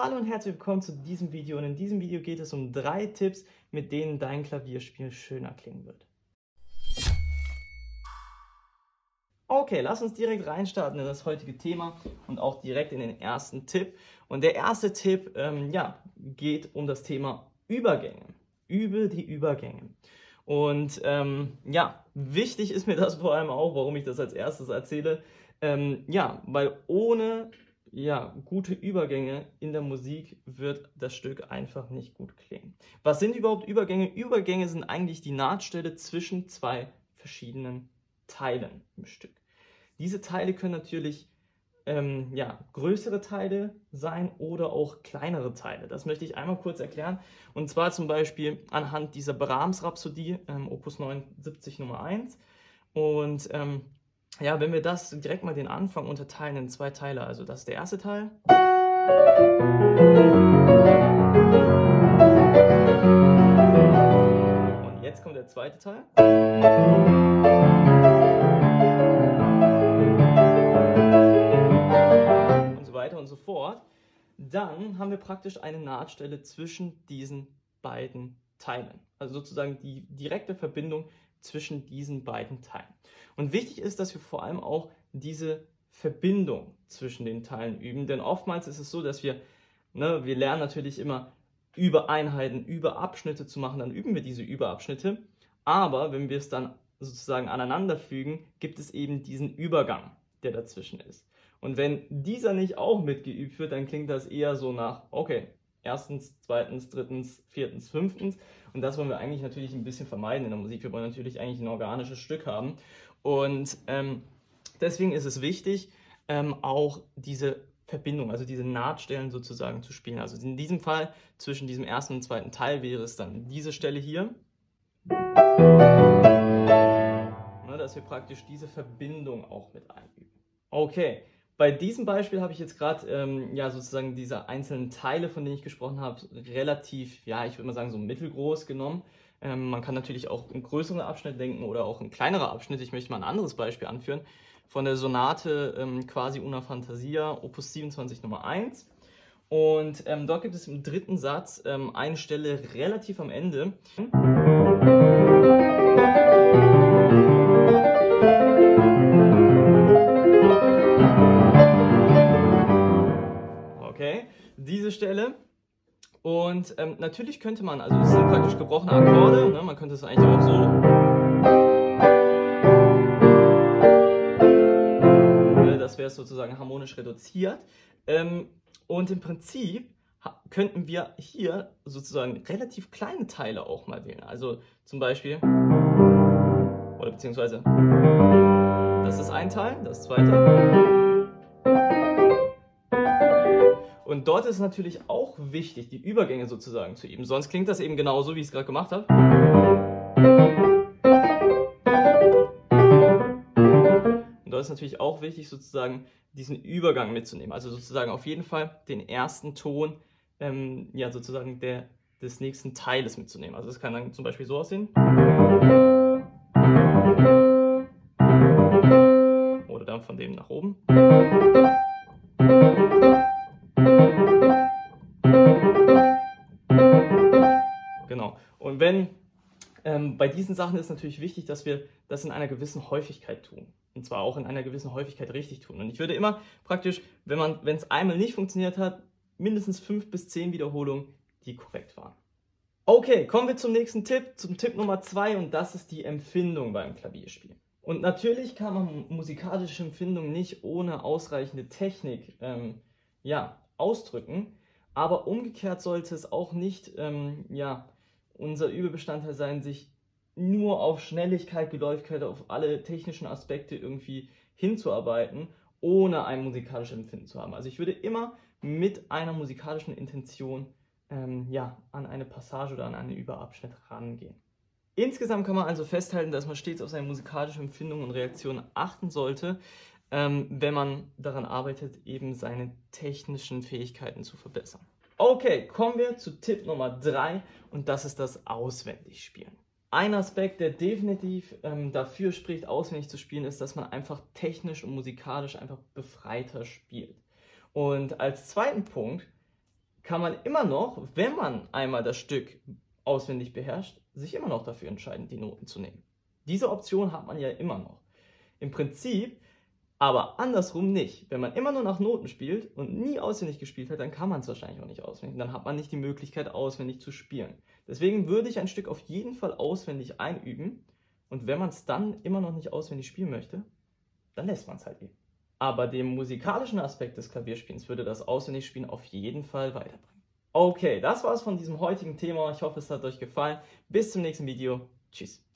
Hallo und herzlich willkommen zu diesem Video und in diesem Video geht es um drei Tipps, mit denen dein Klavierspiel schöner klingen wird. Okay, lass uns direkt reinstarten in das heutige Thema und auch direkt in den ersten Tipp. Und der erste Tipp ähm, ja, geht um das Thema Übergänge. Übe die Übergänge. Und ähm, ja, wichtig ist mir das vor allem auch, warum ich das als erstes erzähle. Ähm, ja, weil ohne ja, gute Übergänge in der Musik wird das Stück einfach nicht gut klingen. Was sind überhaupt Übergänge? Übergänge sind eigentlich die Nahtstelle zwischen zwei verschiedenen Teilen im Stück. Diese Teile können natürlich ähm, ja, größere Teile sein oder auch kleinere Teile. Das möchte ich einmal kurz erklären. Und zwar zum Beispiel anhand dieser Brahms-Rhapsodie, ähm, Opus 79 Nummer 1. Und ähm, ja, wenn wir das direkt mal den Anfang unterteilen in zwei Teile, also das ist der erste Teil. Und jetzt kommt der zweite Teil. Und so weiter und so fort. Dann haben wir praktisch eine Nahtstelle zwischen diesen beiden Teilen. Also sozusagen die direkte Verbindung zwischen diesen beiden Teilen. Und wichtig ist, dass wir vor allem auch diese Verbindung zwischen den Teilen üben, denn oftmals ist es so, dass wir, ne, wir lernen natürlich immer über Einheiten, über Abschnitte zu machen, dann üben wir diese Überabschnitte, aber wenn wir es dann sozusagen aneinander fügen, gibt es eben diesen Übergang, der dazwischen ist. Und wenn dieser nicht auch mitgeübt wird, dann klingt das eher so nach, okay, erstens, zweitens, drittens, viertens, fünftens. Und das wollen wir eigentlich natürlich ein bisschen vermeiden in der Musik. Wir wollen natürlich eigentlich ein organisches Stück haben. Und ähm, deswegen ist es wichtig, ähm, auch diese Verbindung, also diese Nahtstellen sozusagen zu spielen. Also in diesem Fall zwischen diesem ersten und zweiten Teil wäre es dann diese Stelle hier. Ne, dass wir praktisch diese Verbindung auch mit einüben. Okay, bei diesem Beispiel habe ich jetzt gerade ähm, ja sozusagen diese einzelnen Teile, von denen ich gesprochen habe, relativ, ja, ich würde mal sagen, so mittelgroß genommen. Ähm, man kann natürlich auch einen größeren Abschnitt denken oder auch ein kleinerer Abschnitt. Ich möchte mal ein anderes Beispiel anführen. Von der Sonate ähm, quasi una Fantasia, Opus 27 Nummer 1. Und ähm, dort gibt es im dritten Satz ähm, eine Stelle relativ am Ende. Und ähm, natürlich könnte man, also es sind praktisch gebrochene Akkorde, ne? man könnte es eigentlich auch so. Ne? Das wäre sozusagen harmonisch reduziert. Ähm, und im Prinzip könnten wir hier sozusagen relativ kleine Teile auch mal wählen. Also zum Beispiel, oder beziehungsweise, das ist ein Teil, das zweite. Dort ist natürlich auch wichtig, die Übergänge sozusagen zu üben. Sonst klingt das eben genauso, wie ich es gerade gemacht habe. Und dort ist natürlich auch wichtig, sozusagen diesen Übergang mitzunehmen. Also sozusagen auf jeden Fall den ersten Ton, ähm, ja, sozusagen der, des nächsten Teiles mitzunehmen. Also das kann dann zum Beispiel so aussehen. Oder dann von dem nach oben. Wenn ähm, bei diesen Sachen ist natürlich wichtig, dass wir das in einer gewissen Häufigkeit tun. Und zwar auch in einer gewissen Häufigkeit richtig tun. Und ich würde immer praktisch, wenn es einmal nicht funktioniert hat, mindestens fünf bis zehn Wiederholungen, die korrekt waren. Okay, kommen wir zum nächsten Tipp, zum Tipp Nummer zwei, und das ist die Empfindung beim Klavierspielen. Und natürlich kann man musikalische Empfindung nicht ohne ausreichende Technik ähm, ja, ausdrücken, aber umgekehrt sollte es auch nicht ähm, ja, unser Übelbestandteil sein, sich nur auf Schnelligkeit, Geläufigkeit, auf alle technischen Aspekte irgendwie hinzuarbeiten, ohne ein musikalisches Empfinden zu haben. Also ich würde immer mit einer musikalischen Intention ähm, ja, an eine Passage oder an einen Überabschnitt rangehen. Insgesamt kann man also festhalten, dass man stets auf seine musikalische Empfindung und Reaktion achten sollte, ähm, wenn man daran arbeitet, eben seine technischen Fähigkeiten zu verbessern. Okay, kommen wir zu Tipp Nummer 3 und das ist das Auswendigspielen. Ein Aspekt, der definitiv ähm, dafür spricht, auswendig zu spielen, ist, dass man einfach technisch und musikalisch einfach befreiter spielt. Und als zweiten Punkt kann man immer noch, wenn man einmal das Stück auswendig beherrscht, sich immer noch dafür entscheiden, die Noten zu nehmen. Diese Option hat man ja immer noch. Im Prinzip aber andersrum nicht. Wenn man immer nur nach Noten spielt und nie auswendig gespielt hat, dann kann man es wahrscheinlich auch nicht auswendig. Dann hat man nicht die Möglichkeit, auswendig zu spielen. Deswegen würde ich ein Stück auf jeden Fall auswendig einüben. Und wenn man es dann immer noch nicht auswendig spielen möchte, dann lässt man es halt eben. Aber dem musikalischen Aspekt des Klavierspielens würde das Auswendigspielen auf jeden Fall weiterbringen. Okay, das war's von diesem heutigen Thema. Ich hoffe, es hat euch gefallen. Bis zum nächsten Video. Tschüss.